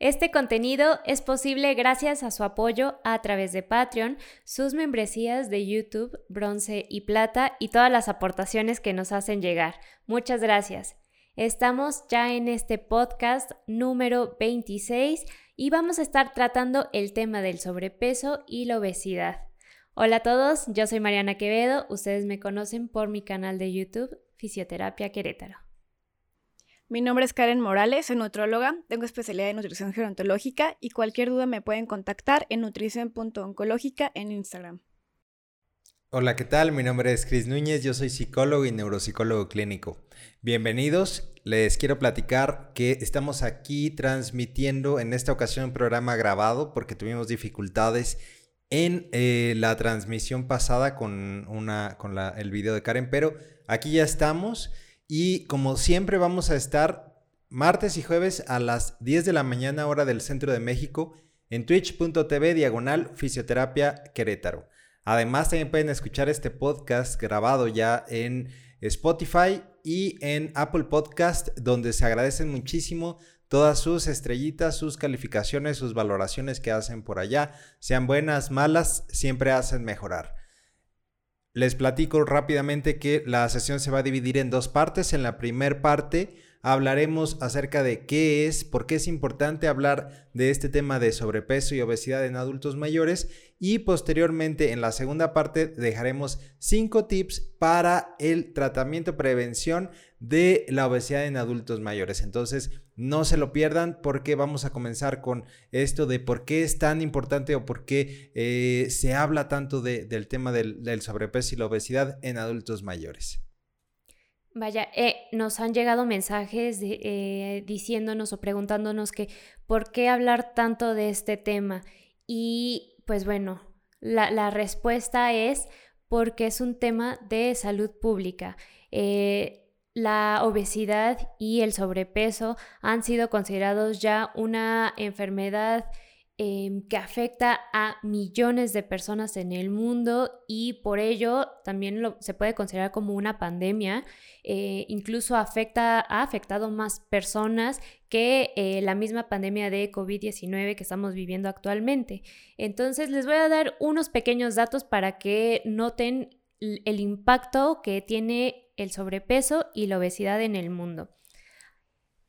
Este contenido es posible gracias a su apoyo a través de Patreon, sus membresías de YouTube, bronce y plata y todas las aportaciones que nos hacen llegar. Muchas gracias. Estamos ya en este podcast número 26 y vamos a estar tratando el tema del sobrepeso y la obesidad. Hola a todos, yo soy Mariana Quevedo, ustedes me conocen por mi canal de YouTube Fisioterapia Querétaro. Mi nombre es Karen Morales, soy nutróloga, tengo especialidad en nutrición gerontológica y cualquier duda me pueden contactar en nutrición.oncológica en Instagram. Hola, ¿qué tal? Mi nombre es Cris Núñez, yo soy psicólogo y neuropsicólogo clínico. Bienvenidos, les quiero platicar que estamos aquí transmitiendo en esta ocasión un programa grabado porque tuvimos dificultades en eh, la transmisión pasada con, el video de Karen, pero aquí ya estamos y como siempre vamos a estar martes y jueves a las 10 de la mañana hora del centro de México en twitch.tv diagonal fisioterapia Querétaro. Además también pueden escuchar este podcast grabado ya en Spotify y en Apple Podcast donde se agradecen muchísimo todas sus estrellitas, sus calificaciones, sus valoraciones que hacen por allá, sean buenas, malas, siempre hacen mejorar. Les platico rápidamente que la sesión se va a dividir en dos partes. En la primera parte hablaremos acerca de qué es, por qué es importante hablar de este tema de sobrepeso y obesidad en adultos mayores y posteriormente en la segunda parte dejaremos cinco tips para el tratamiento prevención de la obesidad en adultos mayores. Entonces, no se lo pierdan porque vamos a comenzar con esto de por qué es tan importante o por qué eh, se habla tanto del tema del, sobrepeso y la obesidad en adultos mayores. Vaya, eh, nos han llegado mensajes eh, diciéndonos o preguntándonos que por qué hablar tanto de este tema. Y pues bueno, la, respuesta es porque es un tema de salud pública. La obesidad y el sobrepeso han sido considerados ya una enfermedad em, que afecta a millones de personas en el mundo y por ello también se puede considerar como una pandemia. Eh, incluso afecta, ha afectado más personas que eh, la misma pandemia de COVID-19 que estamos viviendo actualmente. Entonces les voy a dar unos pequeños datos para que noten el impacto que tiene el sobrepeso y la obesidad en el mundo.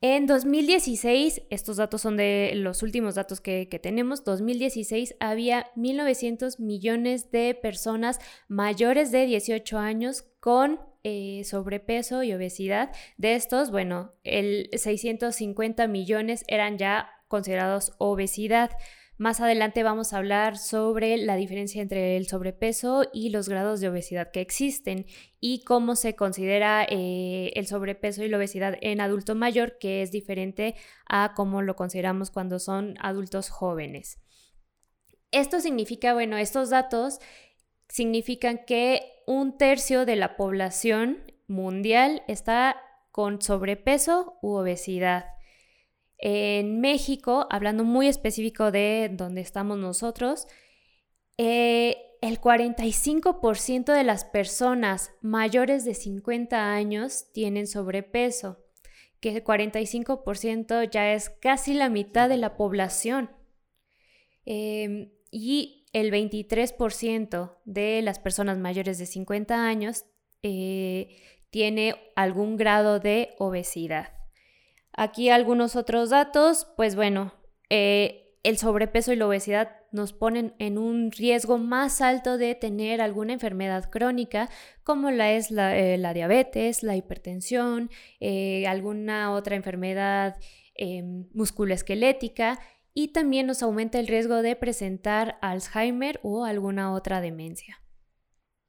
En 2016, estos datos son de los últimos datos que, tenemos, 2016 había 1.900 millones de personas mayores de 18 años con eh, sobrepeso y obesidad. De estos, bueno, el 650 millones eran ya considerados obesidad. Más adelante vamos a hablar sobre la diferencia entre el sobrepeso y los grados de obesidad que existen y cómo se considera eh, el sobrepeso y la obesidad en adulto mayor, que es diferente a cómo lo consideramos cuando son adultos jóvenes. Esto significa, bueno, estos datos significan que un tercio de la población mundial está con sobrepeso u obesidad. En México, hablando muy específico de donde estamos nosotros, eh, el 45% de las personas mayores de 50 años tienen sobrepeso, que el 45% ya es casi la mitad de la población. Em, y el 23% de las personas mayores de 50 años eh, tiene algún grado de obesidad. Aquí algunos otros datos, pues bueno, eh, el sobrepeso y la obesidad nos ponen en un riesgo más alto de tener alguna enfermedad crónica, como la es la, eh, diabetes, la hipertensión, eh, alguna otra enfermedad musculoesquelética y también nos aumenta el riesgo de presentar Alzheimer o alguna otra demencia.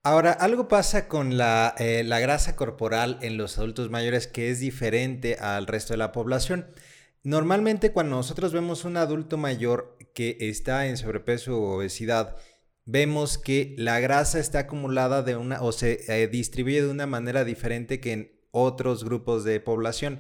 Ahora, algo pasa con la, grasa corporal en los adultos mayores que es diferente al resto de la población. normalmente cuando nosotros vemos un adulto mayor que está en sobrepeso o obesidad, vemos que la grasa está acumulada de una o se eh, distribuye de una manera diferente que en otros grupos de población.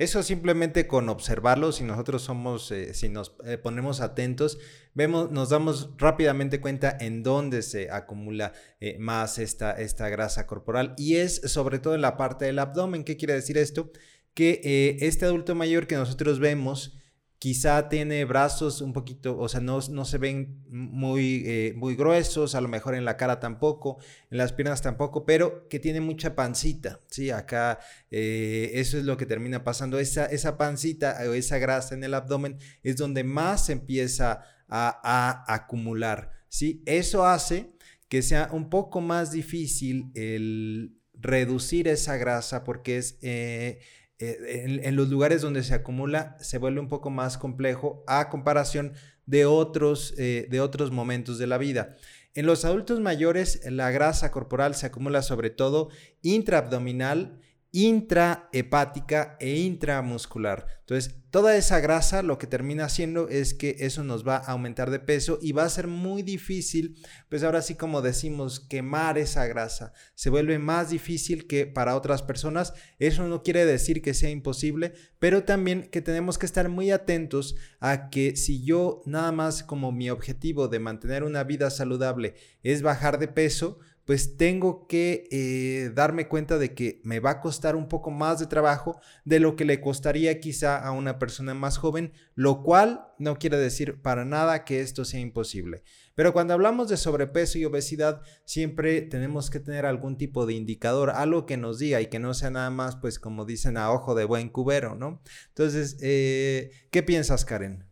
Eso simplemente con observarlo, si nosotros somos, eh, si nos eh, ponemos atentos, vemos, nos damos rápidamente cuenta en dónde se acumula eh, más esta, esta grasa corporal y es sobre todo en la parte del abdomen. ¿Qué quiere decir esto? Que este adulto mayor que nosotros vemos, quizá tiene brazos un poquito, o sea, no, se ven muy, eh, muy gruesos, a lo mejor en la cara tampoco, en las piernas tampoco, pero que tiene mucha pancita, ¿sí? Acá eh, eso es lo que termina pasando, esa, esa pancita o esa grasa en el abdomen es donde más se empieza a, acumular, ¿sí? Eso hace que sea un poco más difícil el reducir esa grasa porque es... Eh, eh, en, los lugares donde se acumula se vuelve un poco más complejo a comparación de otros, eh, de otros momentos de la vida. En los adultos mayores la grasa corporal se acumula sobre todo intraabdominal intrahepática e intramuscular. Entonces, toda esa grasa lo que termina haciendo es que eso nos va a aumentar de peso y va a ser muy difícil, pues ahora sí como decimos, quemar esa grasa. Se vuelve más difícil que para otras personas. Eso no quiere decir que sea imposible, pero también que tenemos que estar muy atentos a que si yo nada más como mi objetivo de mantener una vida saludable es bajar de peso, pues tengo que eh, darme cuenta de que me va a costar un poco más de trabajo de lo que le costaría quizá a una persona más joven, lo cual no quiere decir para nada que esto sea imposible. Pero cuando hablamos de sobrepeso y obesidad, siempre tenemos que tener algún tipo de indicador, algo que nos diga y que no sea nada más, pues como dicen, a ojo de buen cubero, ¿no? Entonces, eh, ¿qué piensas, Karen?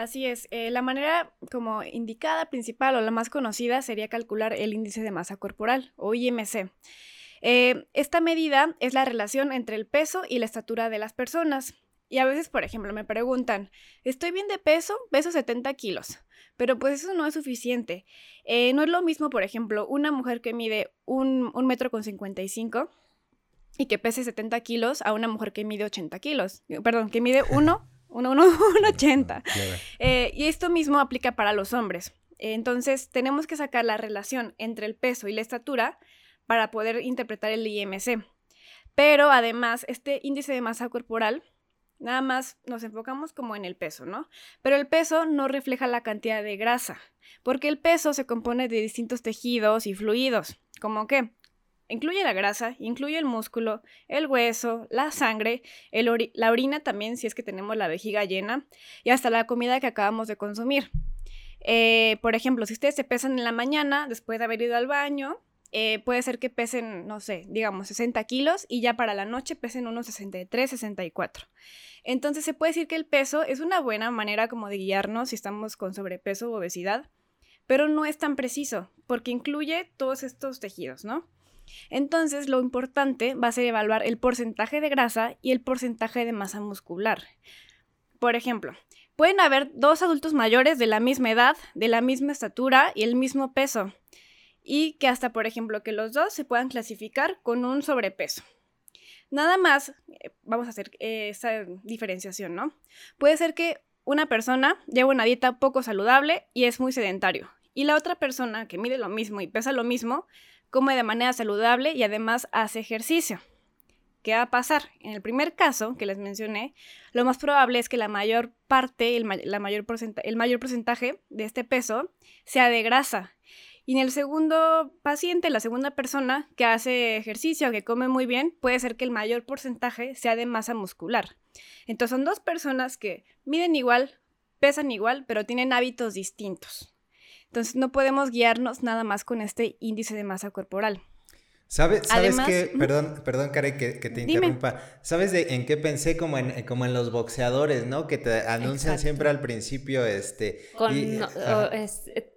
Así es, eh, la manera como indicada principal o la más conocida sería calcular el índice de masa corporal o IMC. Eh, esta medida es la relación entre el peso y la estatura de las personas. Y a veces, por ejemplo, me preguntan, estoy bien de peso, peso 70 kilos, pero pues eso no es suficiente. Eh, no es lo mismo, por ejemplo, una mujer que mide un, un metro con 55 y que pese 70 kilos a una mujer que mide 80 kilos, perdón, que mide 1 1,80. Eh, y esto mismo aplica para los hombres. Entonces, tenemos que sacar la relación entre el peso y la estatura para poder interpretar el IMC. Pero además, este índice de masa corporal, nada más nos enfocamos como en el peso, ¿no? Pero el peso no refleja la cantidad de grasa, porque el peso se compone de distintos tejidos y fluidos, como que Incluye la grasa, incluye el músculo, el hueso, la sangre, la orina también si es que tenemos la vejiga llena y hasta la comida que acabamos de consumir. Eh, por ejemplo, si ustedes se pesan en la mañana después de haber ido al baño, eh, puede ser que pesen, no sé, digamos 60 kilos y ya para la noche pesen unos 63, 64. Entonces se puede decir que el peso es una buena manera como de guiarnos si estamos con sobrepeso o obesidad, pero no es tan preciso porque incluye todos estos tejidos, ¿no? Entonces, lo importante va a ser evaluar el porcentaje de grasa y el porcentaje de masa muscular. Por ejemplo, pueden haber dos adultos mayores de la misma edad, de la misma estatura y el mismo peso, y que hasta, por ejemplo, que los dos se puedan clasificar con un sobrepeso. Nada más, eh, vamos a hacer eh, esa diferenciación, ¿no? Puede ser que una persona lleva una dieta poco saludable y es muy sedentario, y la otra persona que mide lo mismo y pesa lo mismo come de manera saludable y además hace ejercicio. ¿Qué va a pasar? En el primer caso que les mencioné, lo más probable es que la mayor parte, el, la mayor el mayor porcentaje de este peso sea de grasa. Y en el segundo paciente, la segunda persona que hace ejercicio, que come muy bien, puede ser que el mayor porcentaje sea de masa muscular. Entonces son dos personas que miden igual, pesan igual, pero tienen hábitos distintos. Entonces no podemos guiarnos nada más con este índice de masa corporal. ¿Sabes, sabes que, perdón, perdón, Karen, que, te interrumpa. ¿Sabes de en qué pensé? Como en, como en los boxeadores, ¿no? Que te anuncian siempre al principio, este... Con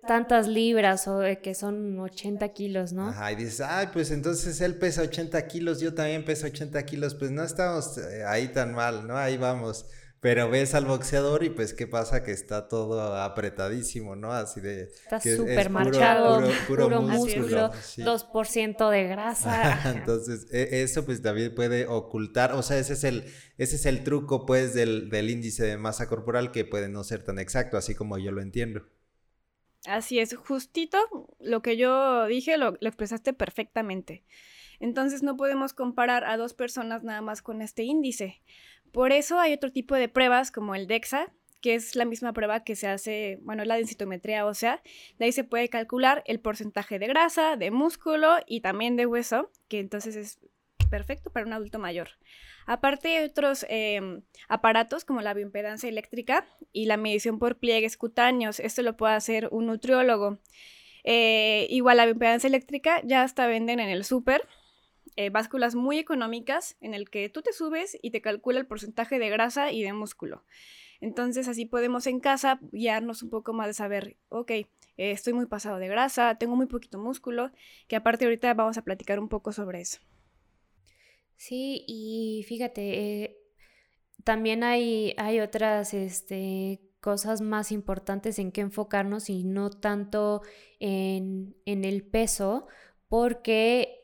tantas libras o que son 80 kilos, ¿no? Ajá, y dices, ay, pues entonces él pesa 80 kilos, yo también peso 80 kilos, pues no estamos eh, ahí tan mal, ¿no? Ahí vamos. Pero ves al boxeador y pues qué pasa que está todo apretadísimo, ¿no? Así de... Está súper marchado, puro, músculo, 2% de grasa. Entonces, e, eso pues también puede ocultar, o sea, ese es el, ese es el truco pues del, del índice de masa corporal que puede no ser tan exacto, así como yo lo entiendo. Así es, justito lo que yo dije lo, lo, expresaste perfectamente. Entonces no podemos comparar a dos personas nada más con este índice. Por eso hay otro tipo de pruebas como el DEXA, que es la misma prueba que se hace, bueno, la densitometría ósea. De ahí se puede calcular el porcentaje de grasa, de músculo y también de hueso, que entonces es perfecto para un adulto mayor. Aparte hay otros em, aparatos como la bioimpedancia eléctrica y la medición por pliegues cutáneos. Esto lo puede hacer un nutriólogo. Eh, igual la bioimpedancia eléctrica ya hasta venden en el súper eh, básculas muy económicas en el que tú te subes y te calcula el porcentaje de grasa y de músculo. Entonces así podemos en casa guiarnos un poco más de saber, ok, eh, estoy muy pasado de grasa, tengo muy poquito músculo, que aparte ahorita vamos a platicar un poco sobre eso. Sí, y fíjate, eh, también hay, hay otras este, cosas más importantes en que enfocarnos y no tanto en, en el peso, porque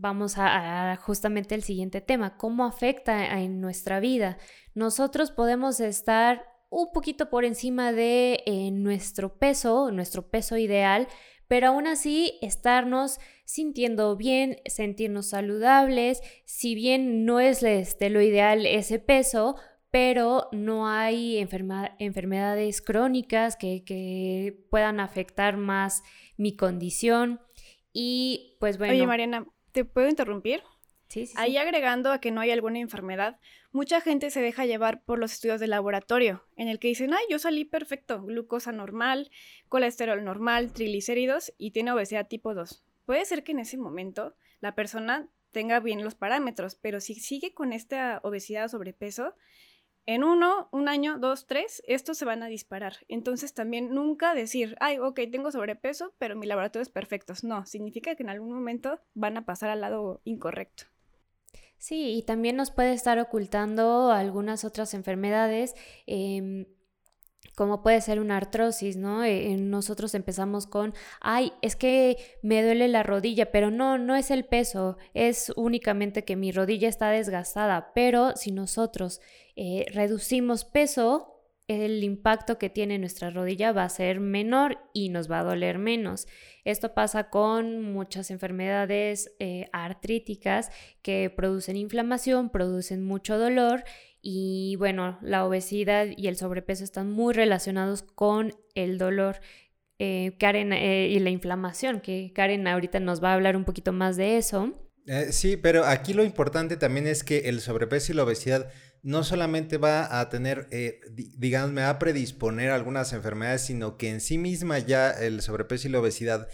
vamos a, justamente el siguiente tema, cómo afecta en nuestra vida. Nosotros podemos estar un poquito por encima de eh, nuestro peso, nuestro peso ideal, pero aún así estarnos sintiendo bien, sentirnos saludables, si bien no es este, lo ideal ese peso, pero no hay enfermedades crónicas que, que, puedan afectar más mi condición. Y pues bueno. Oye, Mariana, ¿Te puedo interrumpir? Sí, sí, Ahí agregando a que no hay alguna enfermedad, mucha gente se deja llevar por los estudios de laboratorio, en el que dicen, ay, yo salí perfecto, glucosa normal, colesterol normal, triglicéridos y tiene obesidad tipo 2. Puede ser que en ese momento la persona tenga bien los parámetros, pero si sigue con esta obesidad o sobrepeso, en uno, un año, dos, tres, estos se van a disparar. Entonces también nunca decir, ay, ok, tengo sobrepeso, pero mi laboratorio es perfecto. No, significa que en algún momento van a pasar al lado incorrecto. Sí, y también nos puede estar ocultando algunas otras enfermedades. Em, como puede ser una artrosis, ¿no? Eh, nosotros empezamos con, ay, es que me duele la rodilla, pero no, no es el peso, es únicamente que mi rodilla está desgastada, pero si nosotros eh, reducimos peso, el impacto que tiene nuestra rodilla va a ser menor y nos va a doler menos. Esto pasa con muchas enfermedades eh, artríticas que producen inflamación, producen mucho dolor y bueno, la obesidad y el sobrepeso están muy relacionados con el dolor. Eh, Karen eh, y la inflamación, que Karen ahorita nos va a hablar un poquito más de eso. Sí, pero aquí lo importante también es que el sobrepeso y la obesidad no solamente va a tener, digamos, me va a predisponer a algunas enfermedades, sino que en sí misma ya el sobrepeso y la obesidad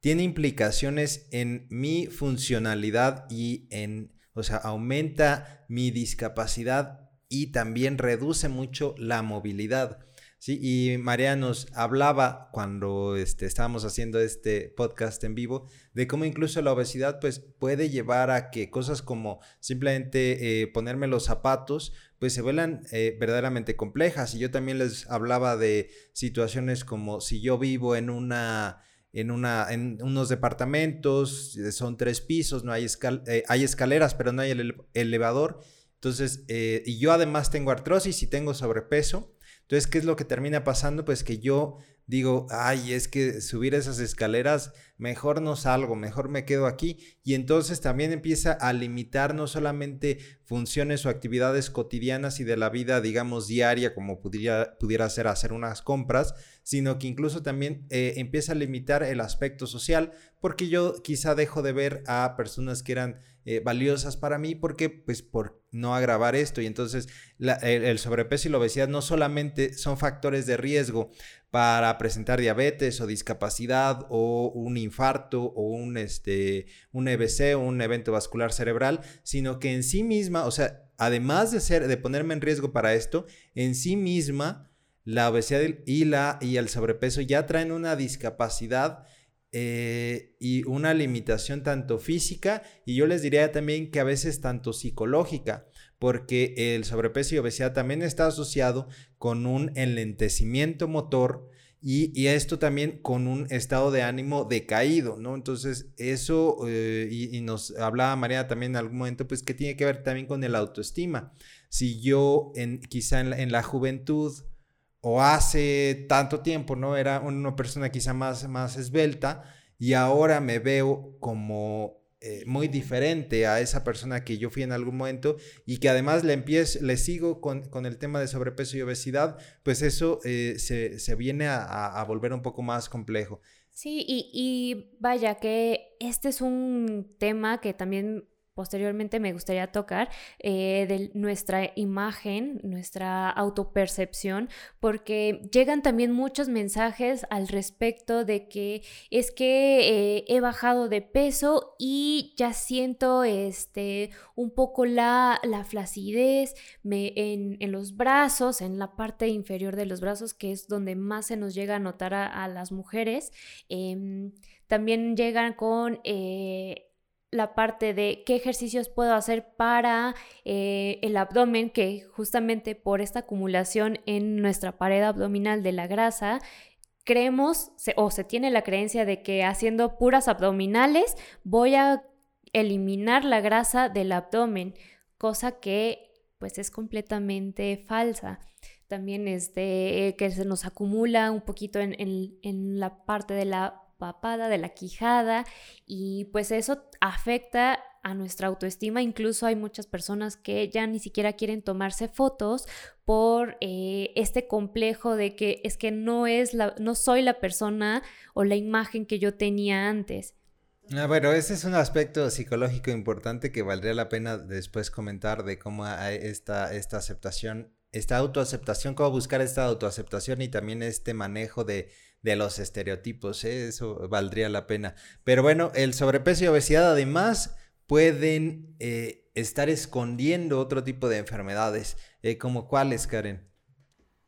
tiene implicaciones en mi funcionalidad y en, o sea, aumenta mi discapacidad y también reduce mucho la movilidad. Sí, y María nos hablaba cuando este, estábamos haciendo este podcast en vivo de cómo incluso la obesidad pues, puede llevar a que cosas como simplemente eh, ponerme los zapatos pues se vuelan eh, verdaderamente complejas. Y yo también les hablaba de situaciones como si yo vivo en una en, una, en unos departamentos, son tres pisos, no hay, eh, hay escaleras, pero no hay el elevador entonces, eh, y yo además tengo artrosis y tengo sobrepeso. Entonces, ¿qué es lo que termina pasando? Pues que yo digo, ay, es que subir esas escaleras, mejor no salgo, mejor me quedo aquí. Y entonces también empieza a limitar no solamente funciones o actividades cotidianas y de la vida, digamos, diaria, como pudiera, pudiera ser hacer unas compras, sino que incluso también eh, empieza a limitar el aspecto social, porque yo quizá dejo de ver a personas que eran eh, valiosas para mí porque pues por no agravar esto y entonces el, sobrepeso y la obesidad no solamente son factores de riesgo para presentar diabetes o discapacidad o un infarto o un, este, un EBC o un evento vascular cerebral, sino que en sí misma, o sea, además de, ser, de ponerme en riesgo para esto, en sí misma la obesidad y, la, y el sobrepeso ya traen una discapacidad eh, y una limitación tanto física y yo les diría también que a veces tanto psicológica, porque el sobrepeso y obesidad también está asociado con un enlentecimiento motor y, esto también con un estado de ánimo decaído, ¿no? Entonces, eso, eh, y, nos hablaba María también en algún momento, pues que tiene que ver también con el autoestima. Si yo en, quizá en la, juventud o hace tanto tiempo, ¿no? Era una persona quizá más, más esbelta y ahora me veo como eh, muy diferente a esa persona que yo fui en algún momento y que además le empiezo, le sigo con, el tema de sobrepeso y obesidad, pues eso eh, se, viene a, volver un poco más complejo. Sí, y, y vaya que este es un tema que también posteriormente me gustaría tocar eh, de nuestra imagen, nuestra autopercepción, porque llegan también muchos mensajes al respecto de que es que eh, he bajado de peso y ya siento este, un poco la, la flacidez me, en, los brazos, en la parte inferior de los brazos, que es donde más se nos llega a notar a, las mujeres. Em, también llegan con... La parte de qué ejercicios puedo hacer para eh, el abdomen, que justamente por esta acumulación en nuestra pared abdominal de la grasa, creemos o se tiene la creencia de que haciendo puras abdominales voy a eliminar la grasa del abdomen, cosa que pues es completamente falsa. También es de que se nos acumula un poquito en, en la parte de la papada, de la quijada y pues eso afecta a nuestra autoestima. Incluso hay muchas personas que ya ni siquiera quieren tomarse fotos por eh, este complejo de que es que no es la, no soy la persona o la imagen que yo tenía antes. Ah, bueno, ese es un aspecto psicológico importante que valdría la pena después comentar de cómo esta, esta aceptación, esta autoaceptación, cómo buscar esta autoaceptación y también este manejo de de los estereotipos, ¿eh? eso valdría la pena. Pero bueno, el sobrepeso y obesidad además pueden eh, estar escondiendo otro tipo de enfermedades, eh, como cuáles, Karen.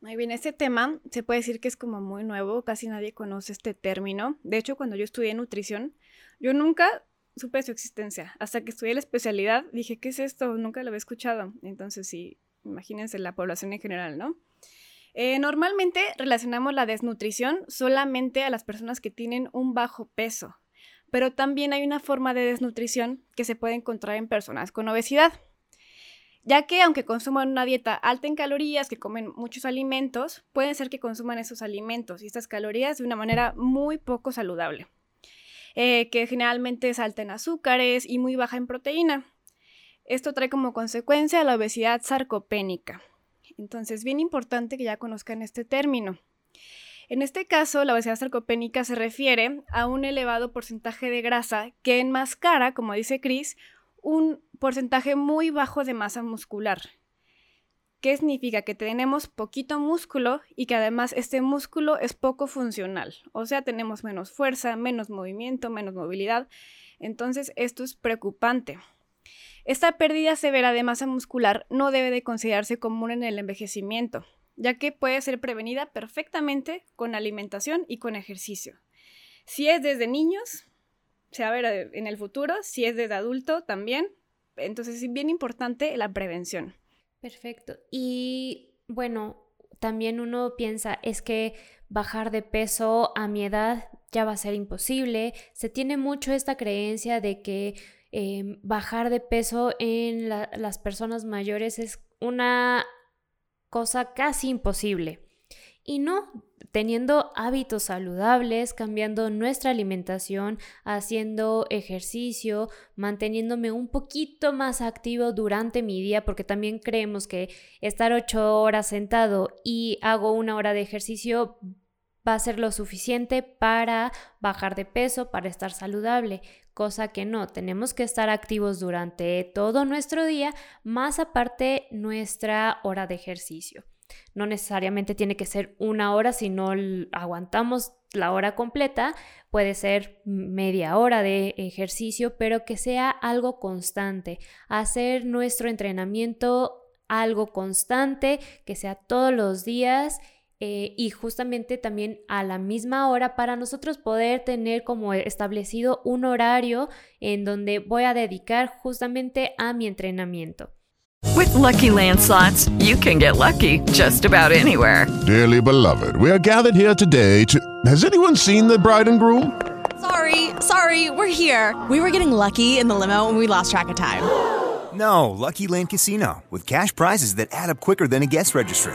Muy bien, este tema se puede decir que es como muy nuevo, casi nadie conoce este término. De hecho, cuando yo estudié nutrición, yo nunca supe su existencia. Hasta que estudié la especialidad, dije, ¿qué es esto? Nunca lo había escuchado. Entonces, sí, imagínense la población en general, ¿no? Eh, normalmente relacionamos la desnutrición solamente a las personas que tienen un bajo peso, pero también hay una forma de desnutrición que se puede encontrar en personas con obesidad, ya que aunque consuman una dieta alta en calorías, que comen muchos alimentos, pueden ser que consuman esos alimentos y estas calorías de una manera muy poco saludable, eh, que generalmente es alta en azúcares y muy baja en proteína. Esto trae como consecuencia la obesidad sarcopénica. Entonces, bien importante que ya conozcan este término. En este caso, la obesidad sarcopénica se refiere a un elevado porcentaje de grasa que enmascara, como dice Chris, un porcentaje muy bajo de masa muscular. ¿Qué significa? Que tenemos poquito músculo y que además este músculo es poco funcional. O sea, tenemos menos fuerza, menos movimiento, menos movilidad. Entonces, esto es preocupante. Esta pérdida severa de masa muscular no debe de considerarse común en el envejecimiento, ya que puede ser prevenida perfectamente con alimentación y con ejercicio. Si es desde niños, se va ver en el futuro, si es desde adulto también, entonces es bien importante la prevención. Perfecto. Y bueno, también uno piensa, es que bajar de peso a mi edad ya va a ser imposible. Se tiene mucho esta creencia de que Em, bajar de peso en las personas mayores es una cosa casi imposible. Y no, teniendo hábitos saludables, cambiando nuestra alimentación, haciendo ejercicio, manteniéndome un poquito más activo durante mi día, porque también creemos que estar ocho horas sentado y hago una hora de ejercicio va a ser lo suficiente para bajar de peso, para estar saludable cosa que no, tenemos que estar activos durante todo nuestro día, más aparte nuestra hora de ejercicio. No necesariamente tiene que ser una hora, si no aguantamos la hora completa, puede ser media hora de ejercicio, pero que sea algo constante. Hacer nuestro entrenamiento algo constante, que sea todos los días eh, y justamente también a la misma hora para nosotros poder tener como establecido un horario en donde voy a dedicar justamente a mi entrenamiento. With Lucky Land slots, you can get lucky just about anywhere. Dearly beloved, we are gathered here today to. Has anyone seen the bride and groom? Sorry, sorry, we're here. We were getting lucky in the limo and we lost track of time. No, Lucky Land Casino, with cash prizes that add up quicker than a guest registry.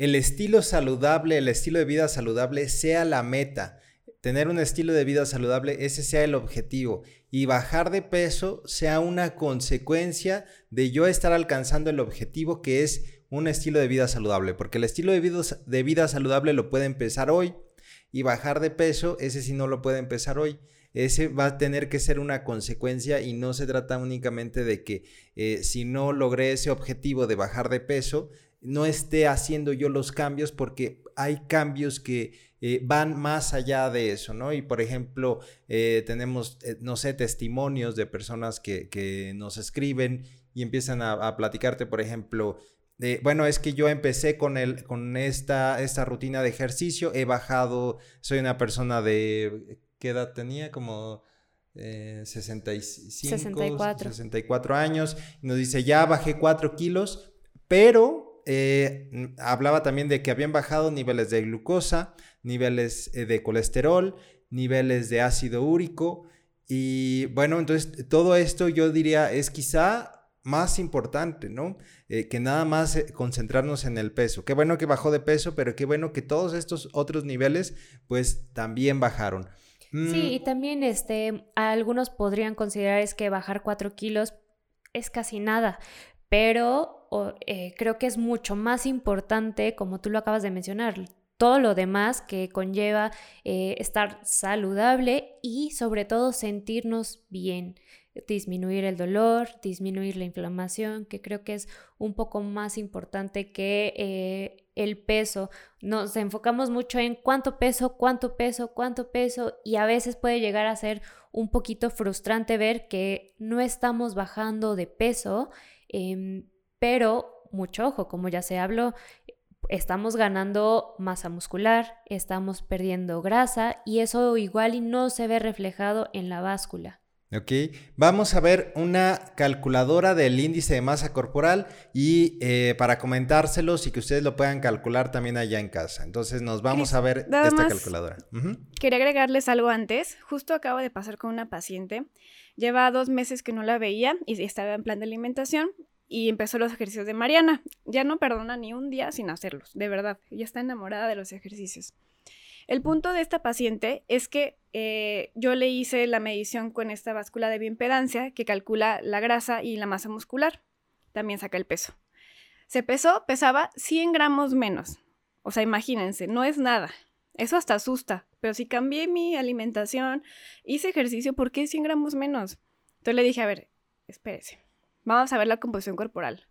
el estilo saludable, el estilo de vida saludable sea la meta. Tener un estilo de vida saludable, ese sea el objetivo. Y bajar de peso sea una consecuencia de yo estar alcanzando el objetivo que es un estilo de vida saludable. Porque el estilo de vida, de vida saludable lo puede empezar hoy. Y bajar de peso, ese sí no lo puede empezar hoy ese va a tener que ser una consecuencia y no se trata únicamente de que eh, si no logré ese objetivo de bajar de peso, no esté haciendo yo los cambios porque hay cambios que eh, van más allá de eso, ¿no? Y por ejemplo, eh, tenemos, no sé, testimonios de personas que, nos escriben y empiezan a, platicarte, por ejemplo, bueno, es que yo empecé con, el, con esta, esta rutina de ejercicio, he bajado, soy una persona de ¿Qué edad tenía? Como 65, 64. 64 años. Y nos dice, ya bajé 4 kilos, pero eh, hablaba también de que habían bajado niveles de glucosa, niveles eh, de colesterol, niveles de ácido úrico. Y bueno, entonces todo esto yo diría es quizá más importante, ¿no? Eh, que nada más concentrarnos en el peso. Qué bueno que bajó de peso, pero qué bueno que todos estos otros niveles pues también bajaron. Sí, mm. y también este, algunos podrían considerar es que bajar 4 kilos es casi nada, pero eh, creo que es mucho más importante, como tú lo acabas de mencionar, todo lo demás que conlleva eh, estar saludable y sobre todo sentirnos bien disminuir el dolor, disminuir la inflamación, que creo que es un poco más importante que eh, el peso. Nos enfocamos mucho en cuánto peso, cuánto peso, cuánto peso y a veces puede llegar a ser un poquito frustrante ver que no estamos bajando de peso, em, pero mucho ojo, como ya se habló, estamos ganando masa muscular, estamos perdiendo grasa y eso igual y no se ve reflejado en la báscula. Ok, vamos a ver una calculadora del índice de masa corporal y eh, para comentárselos y que ustedes lo puedan calcular también allá en casa. Entonces nos vamos a ver esta calculadora. Quería agregarles algo antes. Justo acabo de pasar con una paciente. Lleva dos meses que no la veía y estaba en plan de alimentación y empezó los ejercicios de Mariana. Ya no perdona ni un día sin hacerlos, de verdad. Ya está enamorada de los ejercicios. El punto de esta paciente es que eh, yo le hice la medición con esta báscula de bioimpedancia que calcula la grasa y la masa muscular. También saca el peso. Se pesó, pesaba 100 gramos menos. O sea, imagínense, no es nada. Eso hasta asusta. Pero si cambié mi alimentación, hice ejercicio, ¿por qué 100 gramos menos? Entonces le dije, a ver, espérese. Vamos a ver la composición corporal.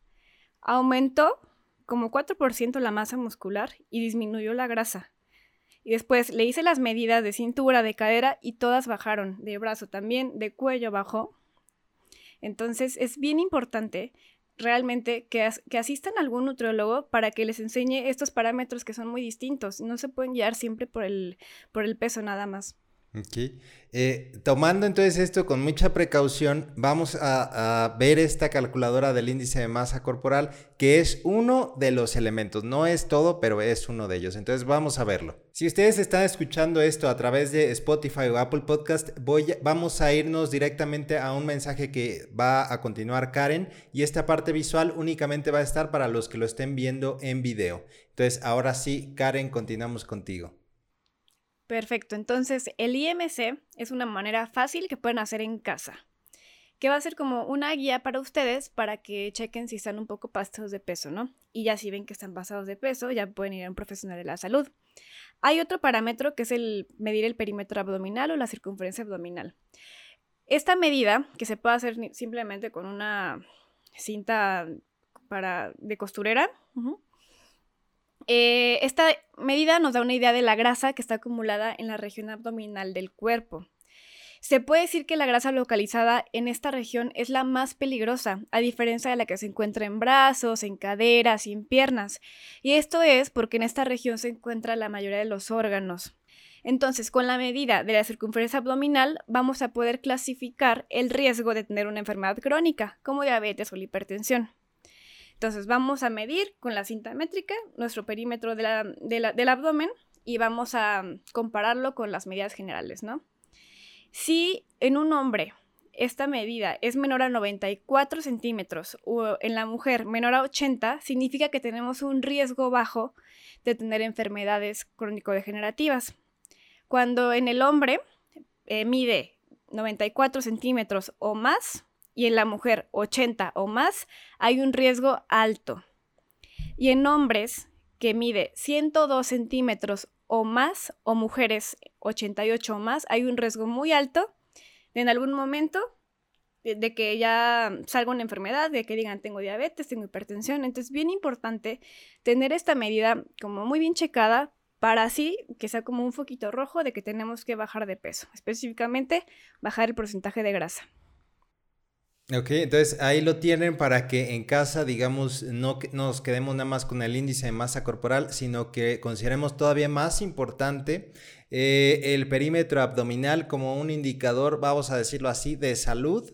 Aumentó como 4% la masa muscular y disminuyó la grasa. Y después le hice las medidas de cintura, de cadera y todas bajaron, de brazo también, de cuello bajó. Entonces es bien importante realmente que, asistan a algún nutriólogo para que les enseñe estos parámetros que son muy distintos. No se pueden guiar siempre por el, por el peso nada más. Ok. Eh, tomando entonces esto con mucha precaución, vamos a, ver esta calculadora del índice de masa corporal, que es uno de los elementos. No es todo, pero es uno de ellos. Entonces vamos a verlo. Si ustedes están escuchando esto a través de Spotify o Apple Podcast, vamos a irnos directamente a un mensaje que va a continuar Karen y esta parte visual únicamente va a estar para los que lo estén viendo en video. Entonces ahora sí, Karen, continuamos contigo. Perfecto, entonces el IMC es una manera fácil que pueden hacer en casa. que va a ser como una guía para ustedes para que chequen si están un poco pasados de peso, ¿no? Y ya si ven que están pasados de peso, ya pueden ir a un profesional de la salud. Hay otro parámetro que es el medir el perímetro abdominal o la circunferencia abdominal. Esta medida, que se puede hacer simplemente con una cinta para, de costurera, eh, esta medida nos da una idea de la grasa que está acumulada en la región abdominal del cuerpo. Se puede decir que la grasa localizada en esta región es la más peligrosa, a diferencia de la que se encuentra en brazos, en caderas y en piernas. Y esto es porque en esta región se encuentra la mayoría de los órganos. Entonces, con la medida de la circunferencia abdominal, vamos a poder clasificar el riesgo de tener una enfermedad crónica, como diabetes o la hipertensión. Entonces, vamos a medir con la cinta métrica nuestro perímetro del abdomen y vamos a compararlo con las medidas generales, ¿no? Si en un hombre esta medida es menor a 94 centímetros o en la mujer menor a 80, significa que tenemos un riesgo bajo de tener enfermedades crónico-degenerativas. Cuando en el hombre eh, mide 94 centímetros o más y en la mujer 80 o más, hay un riesgo alto. Y en hombres que mide 102 centímetros o más, o mujeres 88 o más, hay un riesgo muy alto de en algún momento de, que ya salga una enfermedad, de que digan tengo diabetes, tengo hipertensión. Entonces, bien importante tener esta medida como muy bien checada para así que sea como un foquito rojo de que tenemos que bajar de peso, específicamente bajar el porcentaje de grasa. Ok, entonces ahí lo tienen para que en casa, digamos, no nos quedemos nada más con el índice de masa corporal, sino que consideremos todavía más importante eh, el perímetro abdominal como un indicador, vamos a decirlo así, de salud.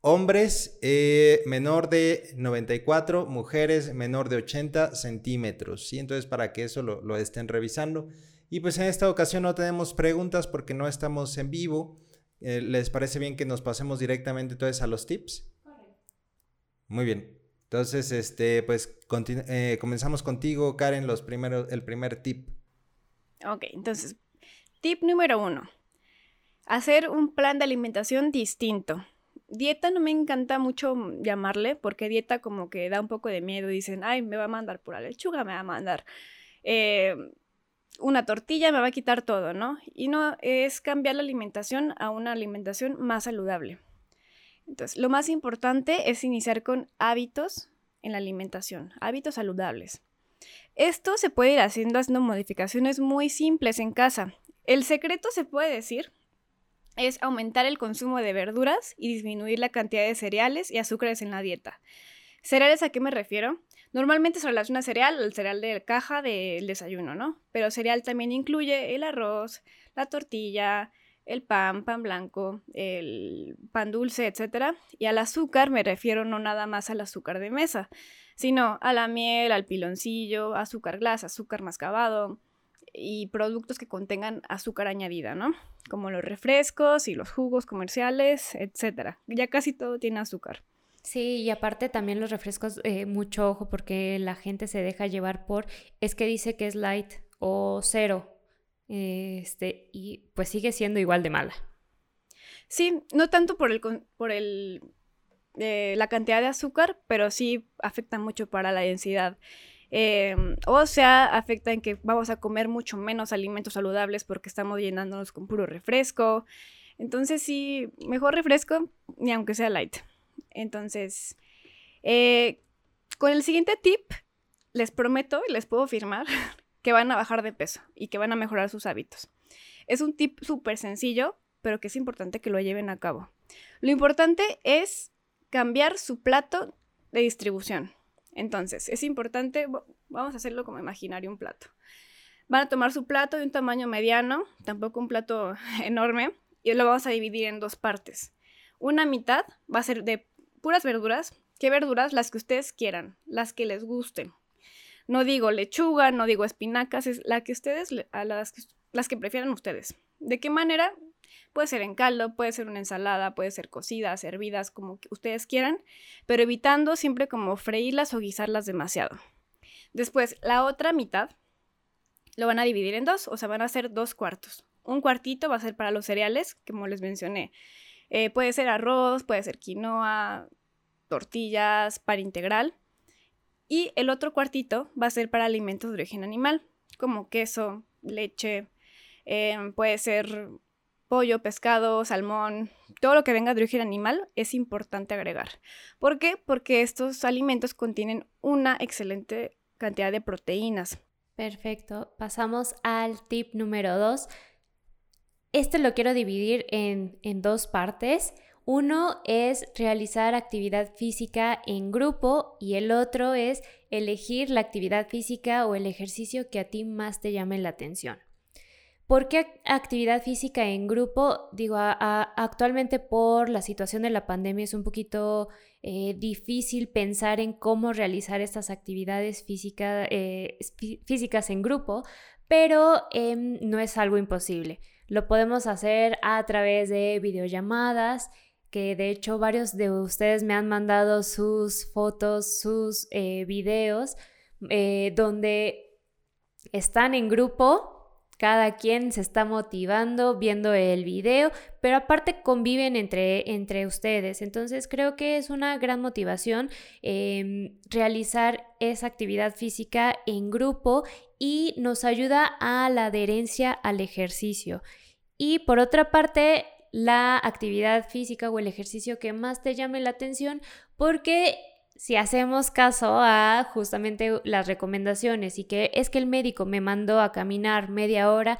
Hombres eh, menor de 94, mujeres menor de 80 centímetros, ¿sí? Entonces para que eso lo, lo estén revisando. Y pues en esta ocasión no tenemos preguntas porque no estamos en vivo. Eh, ¿Les parece bien que nos pasemos directamente entonces a los tips? Muy bien. Entonces, este, pues eh, comenzamos contigo, Karen, los primeros, el primer tip. Ok, entonces, tip número uno. Hacer un plan de alimentación distinto. Dieta no me encanta mucho llamarle, porque dieta como que da un poco de miedo. Dicen, ay, me va a mandar pura lechuga, me va a mandar eh, una tortilla me va a quitar todo, ¿no? Y no es cambiar la alimentación a una alimentación más saludable. Entonces, lo más importante es iniciar con hábitos en la alimentación, hábitos saludables. Esto se puede ir haciendo haciendo modificaciones muy simples en casa. El secreto se puede decir es aumentar el consumo de verduras y disminuir la cantidad de cereales y azúcares en la dieta. ¿Cereales a qué me refiero? Normalmente se relaciona cereal al cereal de caja del desayuno, ¿no? Pero cereal también incluye el arroz, la tortilla, el pan, pan blanco, el pan dulce, etc. Y al azúcar me refiero no nada más al azúcar de mesa, sino a la miel, al piloncillo, azúcar glas, azúcar mascabado y productos que contengan azúcar añadida, ¿no? Como los refrescos y los jugos comerciales, etc. Ya casi todo tiene azúcar. Sí, y aparte también los refrescos, eh, mucho ojo porque la gente se deja llevar por, es que dice que es light o cero, este, y pues sigue siendo igual de mala. Sí, no tanto por el, por el, eh, la cantidad de azúcar, pero sí afecta mucho para la densidad. Eh, o sea, afecta en que vamos a comer mucho menos alimentos saludables porque estamos llenándonos con puro refresco. Entonces sí, mejor refresco, ni aunque sea light. Entonces, eh, con el siguiente tip, les prometo y les puedo afirmar que van a bajar de peso y que van a mejorar sus hábitos. Es un tip súper sencillo, pero que es importante que lo lleven a cabo. Lo importante es cambiar su plato de distribución. Entonces, es importante, vamos a hacerlo como imaginario un plato. Van a tomar su plato de un tamaño mediano, tampoco un plato enorme, y lo vamos a dividir en dos partes. Una mitad va a ser de puras verduras. ¿Qué verduras? Las que ustedes quieran, las que les gusten. No digo lechuga, no digo espinacas, es la que ustedes, las, que prefieran ustedes. ¿De qué manera? Puede ser en caldo, puede ser una ensalada, puede ser cocidas, hervidas, como ustedes quieran, pero evitando siempre como freírlas o guisarlas demasiado. Después, la otra mitad lo van a dividir en dos, o sea, van a ser dos cuartos. Un cuartito va a ser para los cereales, como les mencioné, Eh, puede ser arroz, puede ser quinoa, tortillas, pan integral. Y el otro cuartito va a ser para alimentos de origen animal, como queso, leche, em, puede ser pollo, pescado, salmón, todo lo que venga de origen animal es importante agregar. ¿Por qué? Porque estos alimentos contienen una excelente cantidad de proteínas. Perfecto. Pasamos al tip número dos. Este lo quiero dividir en, en dos partes. Uno es realizar actividad física en grupo y el otro es elegir la actividad física o el ejercicio que a ti más te llame la atención. ¿Por qué actividad física en grupo? Digo, actualmente por la situación de la pandemia es un poquito eh, difícil pensar en cómo realizar estas actividades eh, físicas en grupo, pero em, no es algo imposible. Lo podemos hacer a través de videollamadas, que de hecho varios de ustedes me han mandado sus fotos, sus eh, videos, donde están en grupo cada quien se está motivando viendo el video, pero aparte conviven entre, entre ustedes. Entonces creo que es una gran motivación em, realizar esa actividad física en grupo y nos ayuda a la adherencia al ejercicio. Y por otra parte, la actividad física o el ejercicio que más te llame la atención porque si hacemos caso a justamente las recomendaciones y que es que el médico me mandó a caminar media hora,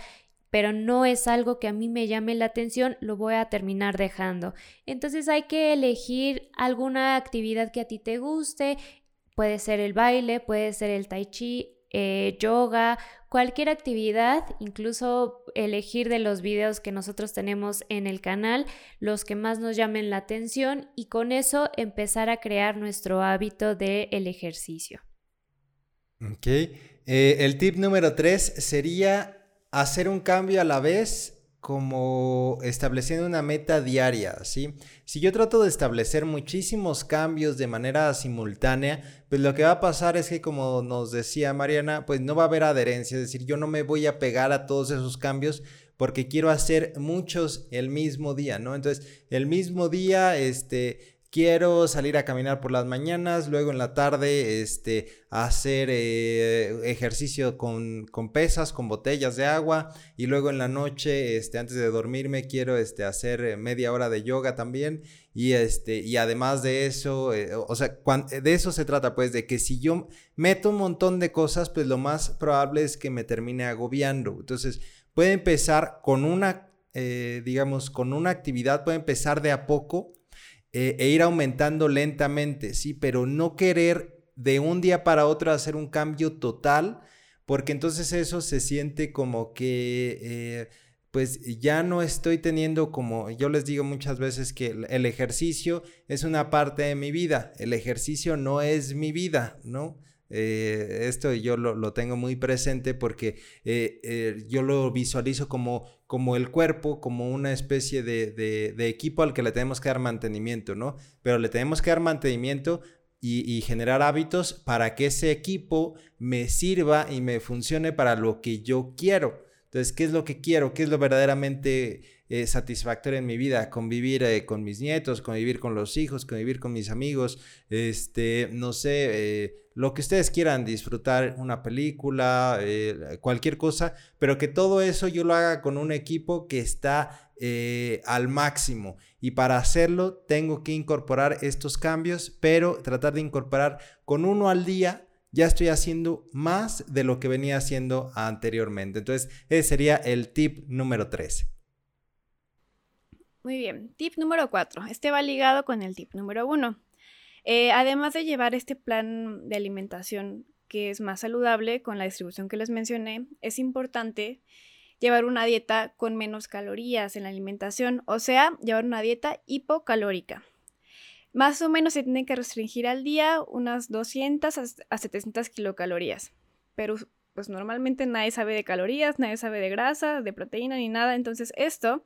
pero no es algo que a mí me llame la atención, lo voy a terminar dejando. Entonces hay que elegir alguna actividad que a ti te guste, puede ser el baile, puede ser el tai chi, eh, yoga, cualquier actividad, incluso elegir de los videos que nosotros tenemos en el canal, los que más nos llamen la atención y con eso empezar a crear nuestro hábito del el ejercicio. Ok, eh, el tip número tres sería hacer un cambio a la vez como estableciendo una meta diaria, ¿sí? Si yo trato de establecer muchísimos cambios de manera simultánea, pues lo que va a pasar es que como nos decía Mariana, pues no va a haber adherencia, es decir, yo no me voy a pegar a todos esos cambios porque quiero hacer muchos el mismo día, ¿no? Entonces, el mismo día, este, quiero salir a caminar por las mañanas, luego en la tarde este, hacer eh, ejercicio con, pesas, con botellas de agua y luego en la noche, este, antes de dormirme, quiero este, hacer eh, media hora de yoga también y, este, y además de eso, eh, o sea, de eso se trata pues, de que si yo meto un montón de cosas, pues lo más probable es que me termine agobiando. Entonces, puede empezar con una, digamos, con una actividad, puede empezar de a poco eh, e ir aumentando lentamente, sí, pero no querer de un día para otro hacer un cambio total, porque entonces eso se siente como que... Eh, pues ya no estoy teniendo como yo les digo muchas veces que el ejercicio es una parte de mi vida, el ejercicio no es mi vida, ¿no? Eh, esto yo lo, tengo muy presente porque eh, eh, yo lo visualizo como, como el cuerpo, como una especie de, de, equipo al que le tenemos que dar mantenimiento, ¿no? Pero le tenemos que dar mantenimiento y, y, generar hábitos para que ese equipo me sirva y me funcione para lo que yo quiero. Entonces, ¿qué es lo que quiero? ¿Qué es lo verdaderamente eh, satisfactorio en mi vida, convivir con mis nietos, convivir con los hijos, convivir con mis amigos, este, no sé, lo que ustedes quieran, disfrutar una película, cualquier cosa, pero que todo eso yo lo haga con un equipo que está al máximo. Y para hacerlo tengo que incorporar estos cambios, pero tratar de incorporar con uno al día ya estoy haciendo más de lo que venía haciendo anteriormente. Entonces, ese sería el tip número 3. Muy bien, tip número 4. Este va ligado con el tip número 1. Eh, además de llevar este plan de alimentación que es más saludable con la distribución que les mencioné, es importante llevar una dieta con menos calorías en la alimentación, o sea, llevar una dieta hipocalórica. Más o menos se tiene que restringir al día unas 200 a 700 kilocalorías, pero pues normalmente nadie sabe de calorías, nadie sabe de grasa, de proteína ni nada, entonces esto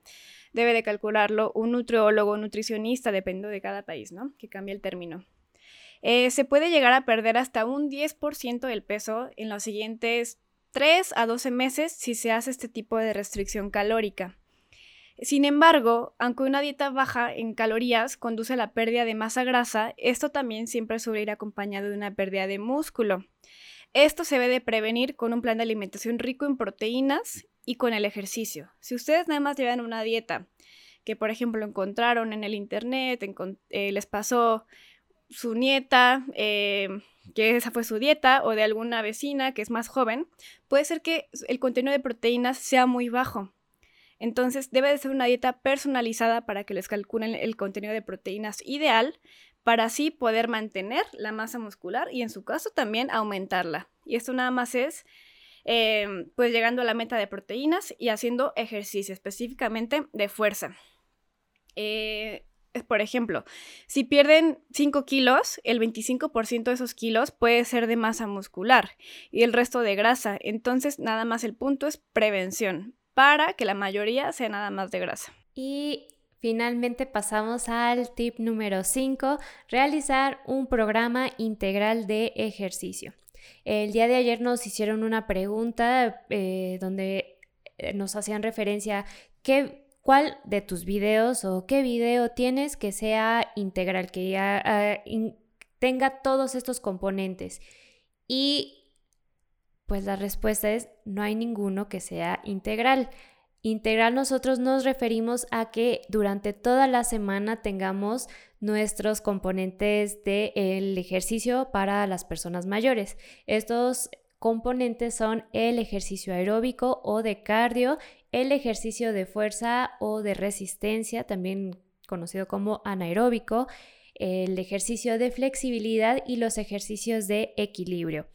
debe de calcularlo un nutriólogo, nutricionista, depende de cada país, ¿no? Que cambia el término. Eh, se puede llegar a perder hasta un 10% del peso en los siguientes 3 a 12 meses si se hace este tipo de restricción calórica. Sin embargo, aunque una dieta baja en calorías conduce a la pérdida de masa grasa, esto también siempre suele ir acompañado de una pérdida de músculo. Esto se debe de prevenir con un plan de alimentación rico en proteínas y con el ejercicio. Si ustedes nada más llevan una dieta que, por ejemplo, encontraron en el internet, eh, les pasó su nieta, eh, que esa fue su dieta, o de alguna vecina que es más joven, puede ser que el contenido de proteínas sea muy bajo. Entonces debe de ser una dieta personalizada para que les calculen el contenido de proteínas ideal para así poder mantener la masa muscular y en su caso también aumentarla. Y esto nada más es eh, pues llegando a la meta de proteínas y haciendo ejercicio específicamente de fuerza. Eh, por ejemplo, si pierden 5 kilos, el 25% de esos kilos puede ser de masa muscular y el resto de grasa. Entonces, nada más el punto es prevención para que la mayoría sea nada más de grasa. Y finalmente pasamos al tip número 5, realizar un programa integral de ejercicio. El día de ayer nos hicieron una pregunta eh, donde eh, nos hacían referencia qué cuál de tus videos o qué video tienes que sea integral, que ya, tenga todos estos componentes. Y pues la respuesta es no hay ninguno que sea integral. Integral nosotros nos referimos a que durante toda la semana tengamos nuestros componentes del ejercicio para las personas mayores. Estos componentes son el ejercicio aeróbico o de cardio, el ejercicio de fuerza o de resistencia, también conocido como anaeróbico, el ejercicio de flexibilidad y los ejercicios de equilibrio.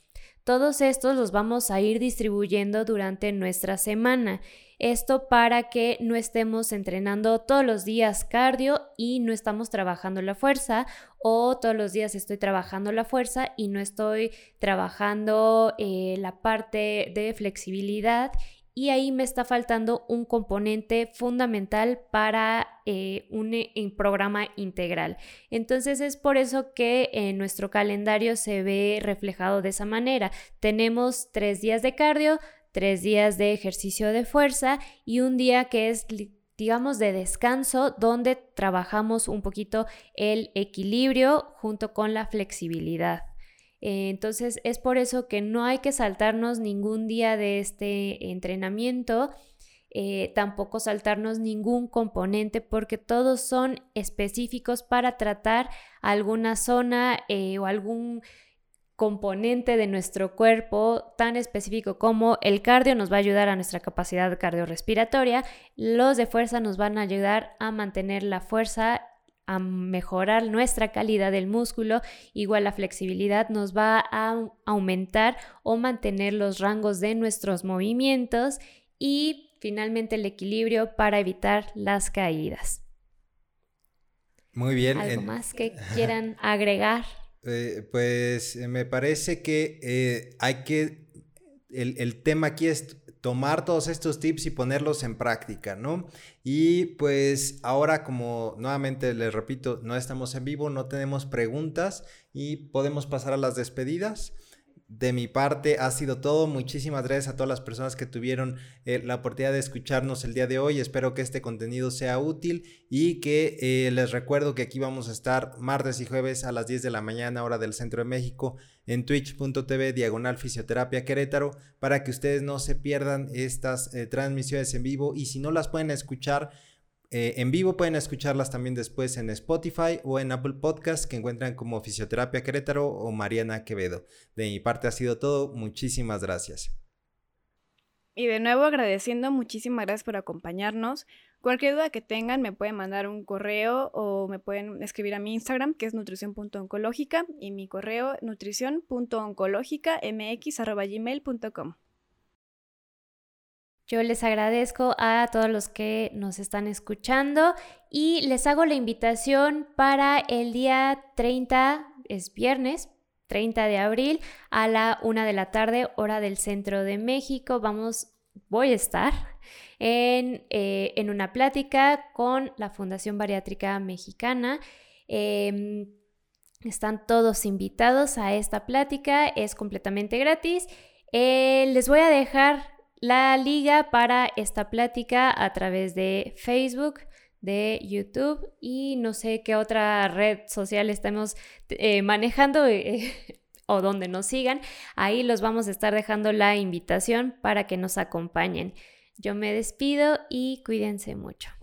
Todos estos los vamos a ir distribuyendo durante nuestra semana. Esto para que no estemos entrenando todos los días cardio y no estamos trabajando la fuerza o todos los días estoy trabajando la fuerza y no estoy trabajando eh, la parte de flexibilidad y ahí me está faltando un componente fundamental para eh, un, programa integral. Entonces es por eso que en nuestro calendario se ve reflejado de esa manera. Tenemos tres días de cardio, tres días de ejercicio de fuerza y un día que es digamos de descanso donde trabajamos un poquito el equilibrio junto con la flexibilidad. Eh, entonces es por eso que no hay que saltarnos ningún día de este entrenamiento, eh, tampoco saltarnos ningún componente porque todos son específicos para tratar alguna zona eh, o algún componente de nuestro cuerpo tan específico como el cardio nos va a ayudar a nuestra capacidad cardiorrespiratoria, los de fuerza nos van a ayudar a mantener la fuerza a mejorar nuestra calidad del músculo, igual la flexibilidad nos va a aumentar o mantener los rangos de nuestros movimientos y finalmente el equilibrio para evitar las caídas. Muy bien. ¿Algo más que quieran agregar? Eh, pues me parece que eh, hay que, el, el tema aquí es tomar todos estos tips y ponerlos en práctica, ¿no? Y pues ahora como nuevamente les repito, no estamos en vivo, no tenemos preguntas y podemos pasar a las despedidas. De mi parte ha sido todo. Muchísimas gracias a todas las personas que tuvieron eh, la oportunidad de escucharnos el día de hoy. Espero que este contenido sea útil y que eh, les recuerdo que aquí vamos a estar martes y jueves a las 10 de la mañana hora del Centro de México en twitch.tv diagonal fisioterapia Querétaro para que ustedes no se pierdan estas eh, transmisiones en vivo y si no las pueden escuchar eh, en vivo pueden escucharlas también después en Spotify o en Apple Podcast que encuentran como Fisioterapia Querétaro o Mariana Quevedo. De mi parte ha sido todo. Muchísimas gracias. Y de nuevo agradeciendo, muchísimas gracias por acompañarnos. Cualquier duda que tengan me pueden mandar un correo o me pueden escribir a mi Instagram que es nutrición.oncológica y mi correo nutrición.oncológicamx.gmail.com. Yo les agradezco a todos los que nos están escuchando y les hago la invitación para el día 30, es viernes, 30 de abril, a la una de la tarde, hora del centro de México. Vamos, voy a estar en, eh, en una plática con la Fundación Bariátrica Mexicana. Em, están todos invitados a esta plática, es completamente gratis. Eh, les voy a dejar la liga para esta plática a través de Facebook, de YouTube y no sé qué otra red social estamos eh, manejando eh, o donde nos sigan. Ahí los vamos a estar dejando la invitación para que nos acompañen. Yo me despido y cuídense mucho.